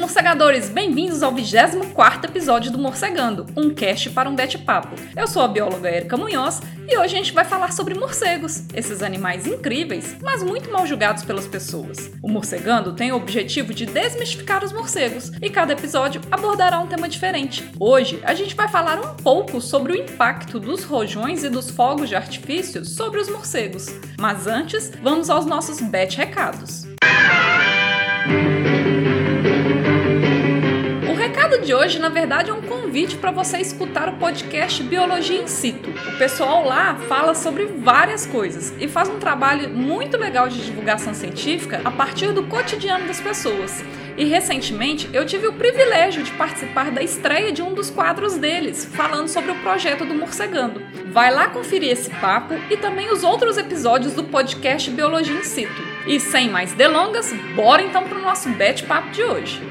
Morcegadores! Bem-vindos ao 24 episódio do Morcegando, um cast para um bate-papo. Eu sou a bióloga Erika Munhoz e hoje a gente vai falar sobre morcegos, esses animais incríveis, mas muito mal julgados pelas pessoas. O Morcegando tem o objetivo de desmistificar os morcegos e cada episódio abordará um tema diferente. Hoje a gente vai falar um pouco sobre o impacto dos rojões e dos fogos de artifício sobre os morcegos. Mas antes, vamos aos nossos bet recados. De hoje, na verdade, é um convite para você escutar o podcast Biologia in Situ. O pessoal lá fala sobre várias coisas e faz um trabalho muito legal de divulgação científica a partir do cotidiano das pessoas. E recentemente eu tive o privilégio de participar da estreia de um dos quadros deles, falando sobre o projeto do Morcegando. Vai lá conferir esse papo e também os outros episódios do podcast Biologia in Situ. E sem mais delongas, bora então para o nosso bate-papo de hoje.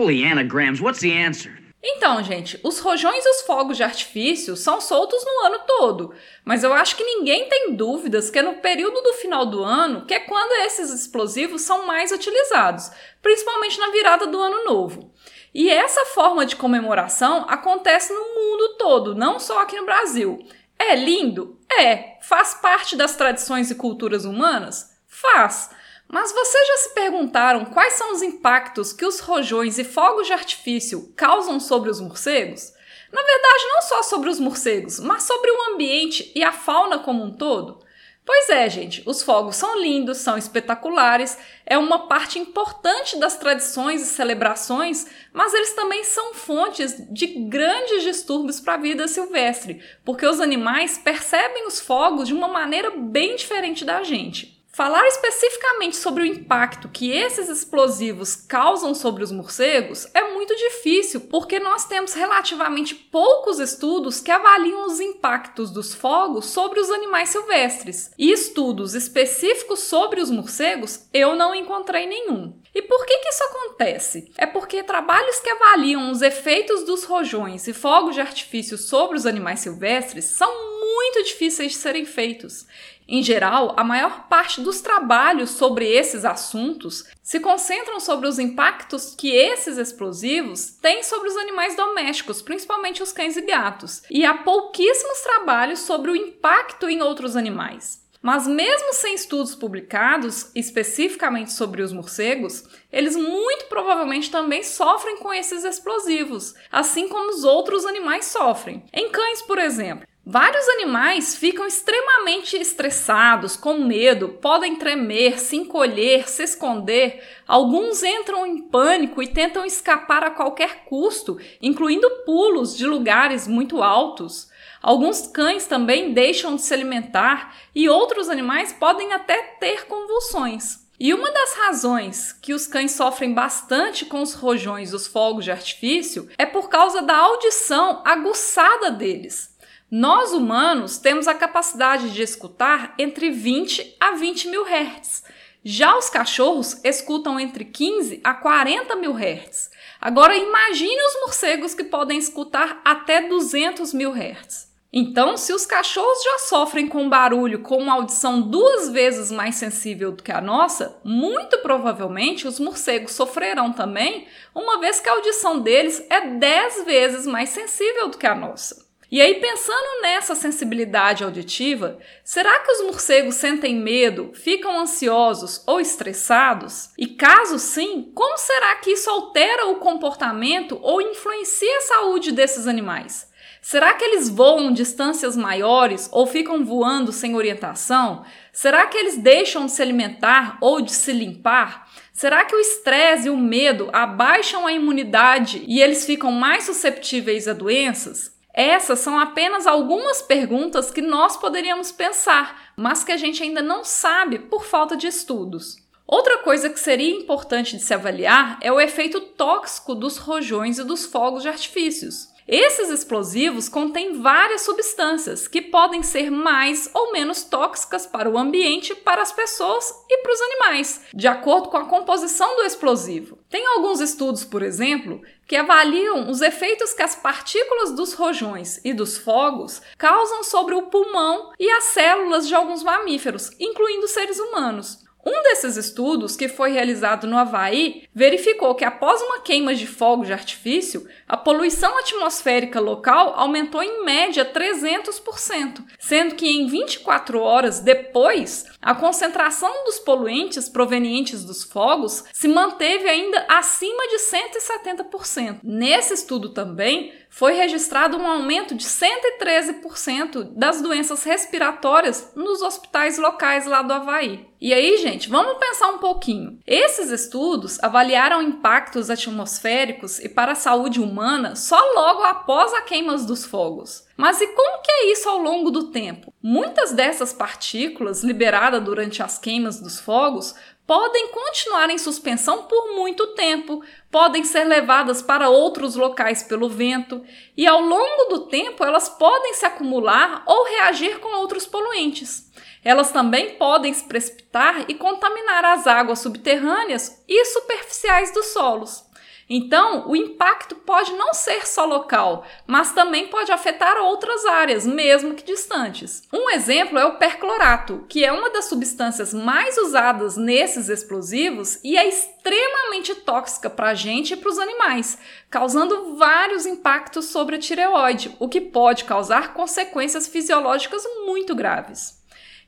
Holy anagrams, what's the answer? Então, gente, os rojões e os fogos de artifício são soltos no ano todo, mas eu acho que ninguém tem dúvidas que é no período do final do ano que é quando esses explosivos são mais utilizados, principalmente na virada do ano novo. E essa forma de comemoração acontece no mundo todo, não só aqui no Brasil. É lindo? É. Faz parte das tradições e culturas humanas? Faz. Mas vocês já se perguntaram quais são os impactos que os rojões e fogos de artifício causam sobre os morcegos? Na verdade, não só sobre os morcegos, mas sobre o ambiente e a fauna como um todo. Pois é, gente, os fogos são lindos, são espetaculares, é uma parte importante das tradições e celebrações, mas eles também são fontes de grandes distúrbios para a vida silvestre, porque os animais percebem os fogos de uma maneira bem diferente da gente. Falar especificamente sobre o impacto que esses explosivos causam sobre os morcegos é muito difícil, porque nós temos relativamente poucos estudos que avaliam os impactos dos fogos sobre os animais silvestres. E estudos específicos sobre os morcegos eu não encontrei nenhum. E por que, que isso acontece? É porque trabalhos que avaliam os efeitos dos rojões e fogos de artifício sobre os animais silvestres são muito difíceis de serem feitos. Em geral, a maior parte dos trabalhos sobre esses assuntos se concentram sobre os impactos que esses explosivos têm sobre os animais domésticos, principalmente os cães e gatos, e há pouquíssimos trabalhos sobre o impacto em outros animais. Mas, mesmo sem estudos publicados especificamente sobre os morcegos, eles muito provavelmente também sofrem com esses explosivos, assim como os outros animais sofrem. Em cães, por exemplo, Vários animais ficam extremamente estressados, com medo, podem tremer, se encolher, se esconder. Alguns entram em pânico e tentam escapar a qualquer custo, incluindo pulos de lugares muito altos. Alguns cães também deixam de se alimentar e outros animais podem até ter convulsões. E uma das razões que os cães sofrem bastante com os rojões dos fogos de artifício é por causa da audição aguçada deles. Nós humanos temos a capacidade de escutar entre 20 a 20 mil hertz. Já os cachorros escutam entre 15 a 40 mil hertz. Agora imagine os morcegos que podem escutar até 200 mil hertz. Então, se os cachorros já sofrem com barulho com uma audição duas vezes mais sensível do que a nossa, muito provavelmente os morcegos sofrerão também, uma vez que a audição deles é 10 vezes mais sensível do que a nossa. E aí, pensando nessa sensibilidade auditiva, será que os morcegos sentem medo, ficam ansiosos ou estressados? E caso sim, como será que isso altera o comportamento ou influencia a saúde desses animais? Será que eles voam distâncias maiores ou ficam voando sem orientação? Será que eles deixam de se alimentar ou de se limpar? Será que o estresse e o medo abaixam a imunidade e eles ficam mais susceptíveis a doenças? Essas são apenas algumas perguntas que nós poderíamos pensar, mas que a gente ainda não sabe por falta de estudos. Outra coisa que seria importante de se avaliar é o efeito tóxico dos rojões e dos fogos de artifícios. Esses explosivos contêm várias substâncias que podem ser mais ou menos tóxicas para o ambiente, para as pessoas e para os animais, de acordo com a composição do explosivo. Tem alguns estudos, por exemplo, que avaliam os efeitos que as partículas dos rojões e dos fogos causam sobre o pulmão e as células de alguns mamíferos, incluindo seres humanos. Um desses estudos, que foi realizado no Havaí, verificou que após uma queima de fogo de artifício, a poluição atmosférica local aumentou em média 300%, sendo que em 24 horas depois, a concentração dos poluentes provenientes dos fogos se manteve ainda acima de 170%. Nesse estudo também, foi registrado um aumento de 113% das doenças respiratórias nos hospitais locais lá do Havaí. E aí, gente, vamos pensar um pouquinho. Esses estudos avaliaram impactos atmosféricos e para a saúde humana só logo após a queima dos fogos. Mas e como que é isso ao longo do tempo? Muitas dessas partículas liberadas durante as queimas dos fogos podem continuar em suspensão por muito tempo, podem ser levadas para outros locais pelo vento e ao longo do tempo elas podem se acumular ou reagir com outros poluentes. Elas também podem se precipitar e contaminar as águas subterrâneas e superficiais dos solos. Então, o impacto pode não ser só local, mas também pode afetar outras áreas, mesmo que distantes. Um exemplo é o perclorato, que é uma das substâncias mais usadas nesses explosivos e é extremamente tóxica para a gente e para os animais, causando vários impactos sobre a tireoide, o que pode causar consequências fisiológicas muito graves.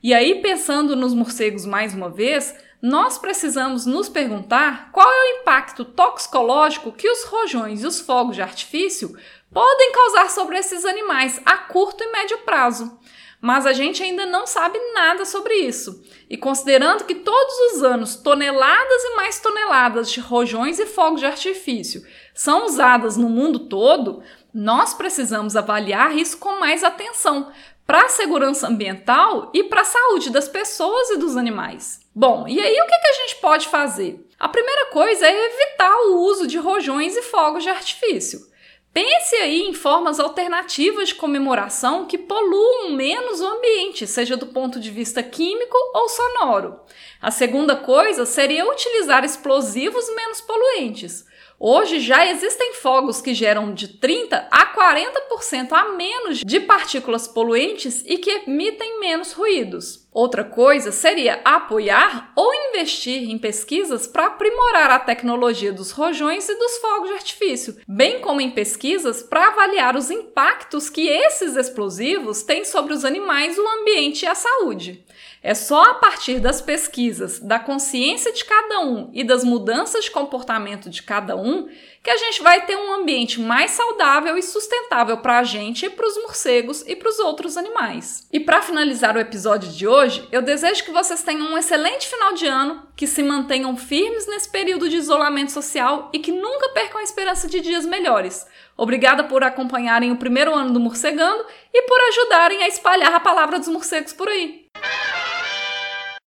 E aí, pensando nos morcegos mais uma vez, nós precisamos nos perguntar qual é o impacto toxicológico que os rojões e os fogos de artifício podem causar sobre esses animais a curto e médio prazo. Mas a gente ainda não sabe nada sobre isso. E considerando que todos os anos toneladas e mais toneladas de rojões e fogos de artifício são usadas no mundo todo, nós precisamos avaliar isso com mais atenção para a segurança ambiental e para a saúde das pessoas e dos animais. Bom, e aí o que, a gente pode fazer? A primeira coisa é evitar o uso de rojões e fogos de artifício. Pense aí em formas alternativas de comemoração que poluam menos o ambiente, seja do ponto de vista químico ou sonoro. A segunda coisa seria utilizar explosivos menos poluentes. Hoje já existem fogos que geram de 30 a 40% a menos de partículas poluentes e que emitem menos ruídos. Outra coisa seria apoiar ou investir em pesquisas para aprimorar a tecnologia dos rojões e dos fogos de artifício, bem como em pesquisas para avaliar os impactos que esses explosivos têm sobre os animais, o ambiente e a saúde. É só a partir das pesquisas, da consciência de cada um e das mudanças de comportamento de cada um que a gente vai ter um ambiente mais saudável e sustentável para a gente, para os morcegos e para os outros animais. E para finalizar o episódio de hoje, eu desejo que vocês tenham um excelente final de ano, que se mantenham firmes nesse período de isolamento social e que nunca percam a esperança de dias melhores. Obrigada por acompanharem o primeiro ano do Morcegando e por ajudarem a espalhar a palavra dos morcegos por aí.